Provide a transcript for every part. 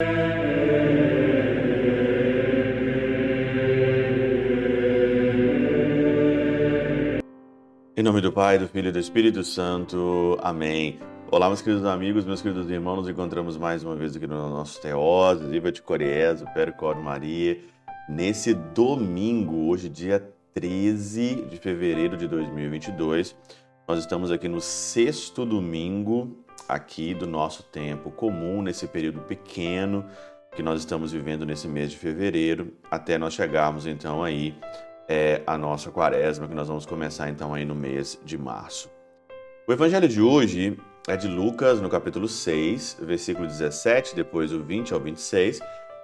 Em nome do Pai, do Filho e do Espírito Santo. Amém. Olá, meus queridos amigos, meus queridos irmãos, nos encontramos mais uma vez aqui no nosso Teós, Viva de Coriés, o Percor Maria, nesse domingo, hoje dia 13 de fevereiro de 2022. Nós estamos aqui no sexto domingo aqui do nosso tempo comum, nesse período pequeno que nós estamos vivendo nesse mês de fevereiro, até nós chegarmos então aí é a nossa quaresma, que nós vamos começar então aí no mês de março. O evangelho de hoje é de Lucas, no capítulo 6, versículo 17, depois o 20 ao 26,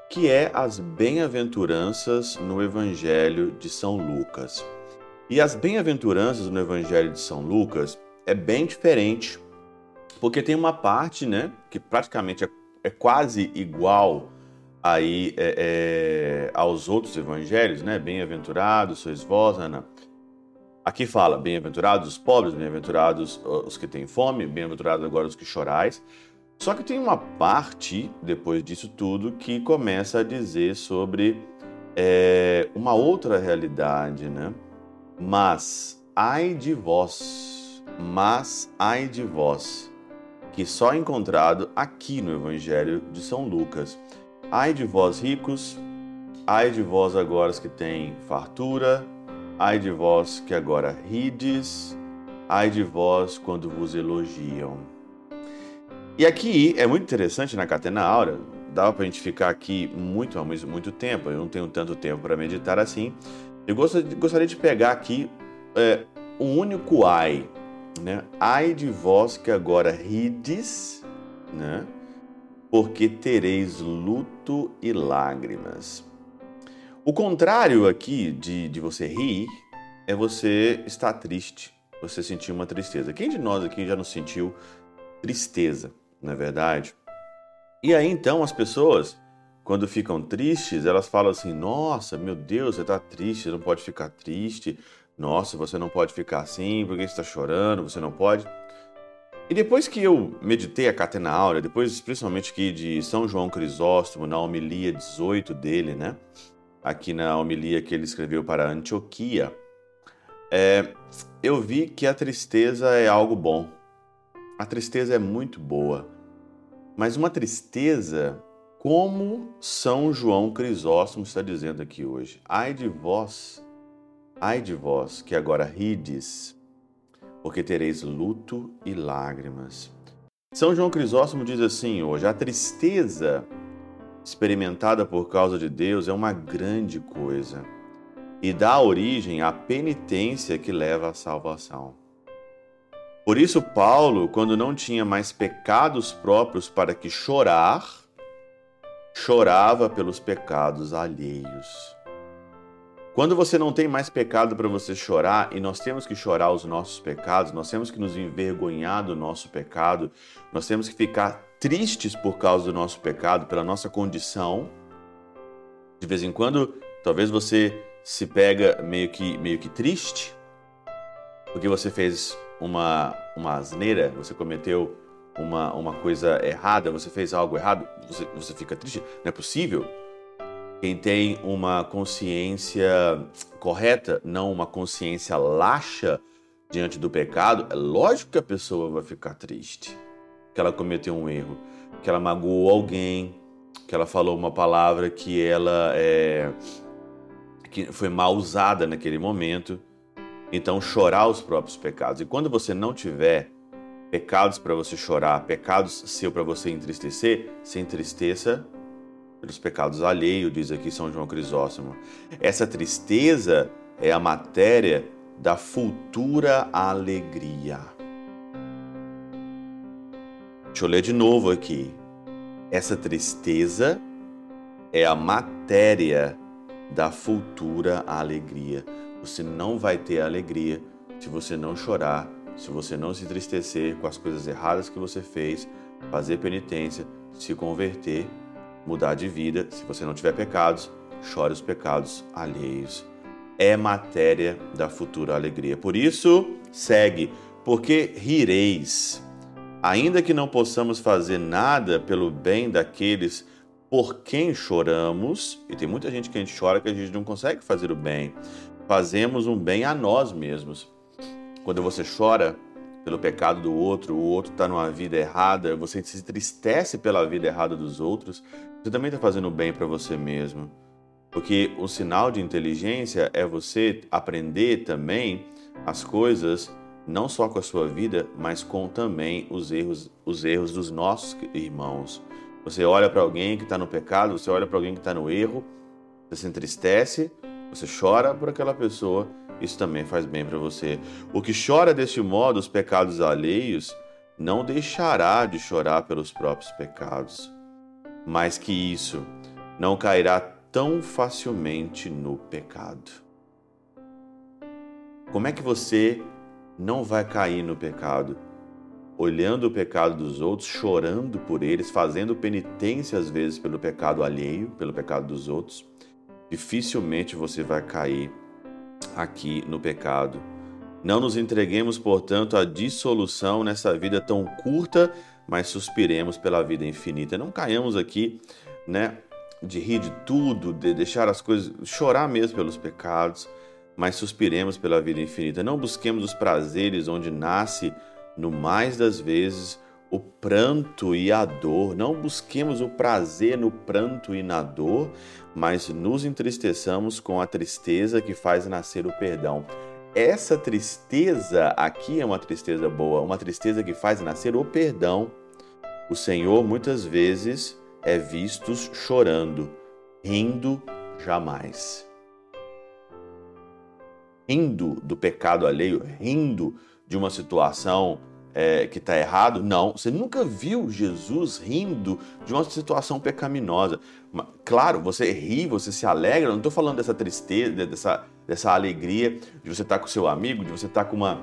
que é as bem-aventuranças no evangelho de São Lucas. E as bem-aventuranças no evangelho de São Lucas é bem diferente, porque tem uma parte, né, que praticamente é, é quase igual aí é, é, aos outros evangelhos, né? Bem-aventurados sois vós, Ana. Aqui fala: bem-aventurados os pobres, bem-aventurados os que têm fome, bem-aventurados agora os que chorais. Só que tem uma parte, depois disso tudo, que começa a dizer sobre é, uma outra realidade, né? Mas ai de vós, mas ai de vós, que só é encontrado aqui no Evangelho de São Lucas. Ai de vós ricos, ai de vós agora que têm fartura, ai de vós que agora rides, ai de vós quando vos elogiam. E aqui é muito interessante na Catena Aura, dava para a gente ficar aqui muito, muito, muito tempo, eu não tenho tanto tempo para meditar assim. Eu gostaria de pegar aqui é, um único ai, né? Ai de vós que agora rides, né? porque tereis luto e lágrimas. O contrário aqui de, de você rir é você estar triste, você sentir uma tristeza. Quem de nós aqui já não sentiu tristeza, não é verdade? E aí então as pessoas, quando ficam tristes, elas falam assim: Nossa, meu Deus, você está triste, você não pode ficar triste. Nossa, você não pode ficar assim, porque você está chorando, você não pode. E depois que eu meditei a Catena Áurea, depois principalmente aqui de São João Crisóstomo, na homilia 18 dele, né? Aqui na homilia que ele escreveu para Antioquia, é, eu vi que a tristeza é algo bom. A tristeza é muito boa. Mas uma tristeza como São João Crisóstomo está dizendo aqui hoje. Ai de vós, ai de vós que agora rides, porque tereis luto e lágrimas. São João Crisóstomo diz assim hoje: a tristeza experimentada por causa de Deus é uma grande coisa e dá origem à penitência que leva à salvação. Por isso, Paulo, quando não tinha mais pecados próprios para que chorar, chorava pelos pecados alheios. Quando você não tem mais pecado para você chorar, e nós temos que chorar os nossos pecados, nós temos que nos envergonhar do nosso pecado, nós temos que ficar tristes por causa do nosso pecado, pela nossa condição. De vez em quando, talvez você se pega meio que, meio que triste, porque você fez uma, uma asneira, você cometeu uma, uma coisa errada, você fez algo errado, você, você fica triste. Não é possível quem tem uma consciência correta, não uma consciência laxa diante do pecado, é lógico que a pessoa vai ficar triste. Que ela cometeu um erro, que ela magoou alguém, que ela falou uma palavra que ela é, que foi mal usada naquele momento. Então, chorar os próprios pecados. E quando você não tiver pecados para você chorar, pecados seu para você entristecer, se entristeça pelos pecados alheios, diz aqui São João Crisóstomo. Essa tristeza é a matéria da futura alegria. Deixa eu ler de novo aqui. Essa tristeza é a matéria da futura alegria. Você não vai ter alegria se você não chorar, se você não se entristecer com as coisas erradas que você fez, fazer penitência, se converter mudar de vida. Se você não tiver pecados, chore os pecados alheios. É matéria da futura alegria. Por isso, segue, porque rireis. Ainda que não possamos fazer nada pelo bem daqueles por quem choramos, e tem muita gente que a gente chora que a gente não consegue fazer o bem. Fazemos um bem a nós mesmos. Quando você chora pelo pecado do outro, o outro está numa vida errada, você se entristece pela vida errada dos outros, você também está fazendo bem para você mesmo. Porque o sinal de inteligência é você aprender também as coisas não só com a sua vida, mas com também os erros, os erros dos nossos irmãos. Você olha para alguém que está no pecado, você olha para alguém que está no erro, você se entristece, você chora por aquela pessoa, isso também faz bem para você. O que chora deste modo os pecados alheios não deixará de chorar pelos próprios pecados, mas que isso não cairá tão facilmente no pecado. Como é que você não vai cair no pecado? olhando o pecado dos outros, chorando por eles, fazendo penitência às vezes pelo pecado alheio, pelo pecado dos outros, dificilmente você vai cair aqui no pecado. Não nos entreguemos, portanto, à dissolução nessa vida tão curta, mas suspiremos pela vida infinita. Não caiamos aqui, né, de rir de tudo, de deixar as coisas, chorar mesmo pelos pecados, mas suspiremos pela vida infinita. Não busquemos os prazeres onde nasce no mais das vezes, o pranto e a dor. Não busquemos o prazer no pranto e na dor, mas nos entristeçamos com a tristeza que faz nascer o perdão. Essa tristeza aqui é uma tristeza boa, uma tristeza que faz nascer o perdão. O Senhor muitas vezes é visto chorando, rindo jamais. Rindo do pecado alheio, rindo de uma situação é, que está errado. Não, você nunca viu Jesus rindo de uma situação pecaminosa. Claro, você ri, você se alegra. Não estou falando dessa tristeza, dessa, dessa alegria de você estar tá com seu amigo, de você estar tá com uma,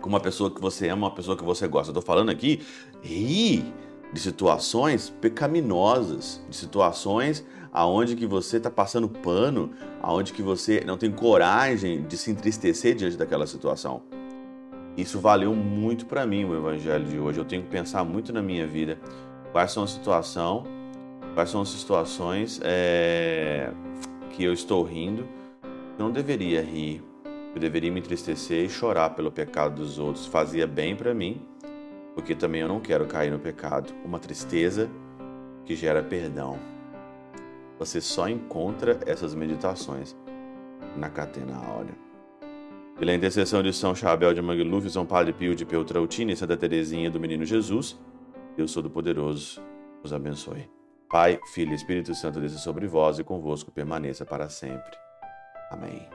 com uma pessoa que você ama, uma pessoa que você gosta. Estou falando aqui, ri de situações pecaminosas, de situações aonde que você está passando pano, aonde que você não tem coragem de se entristecer diante daquela situação. Isso valeu muito para mim, o evangelho de hoje. Eu tenho que pensar muito na minha vida. Quais são as situações, quais são as situações é, que eu estou rindo, eu não deveria rir, eu deveria me entristecer e chorar pelo pecado dos outros. Fazia bem para mim, porque também eu não quero cair no pecado. Uma tristeza que gera perdão. Você só encontra essas meditações na Catena Áurea. Pela intercessão de São Chabel de Mangluf, São Padre Pio de Peltrautina e Santa Teresinha do Menino Jesus, Deus Todo-Poderoso os abençoe. Pai, Filho e Espírito Santo desça sobre vós e convosco permaneça para sempre. Amém.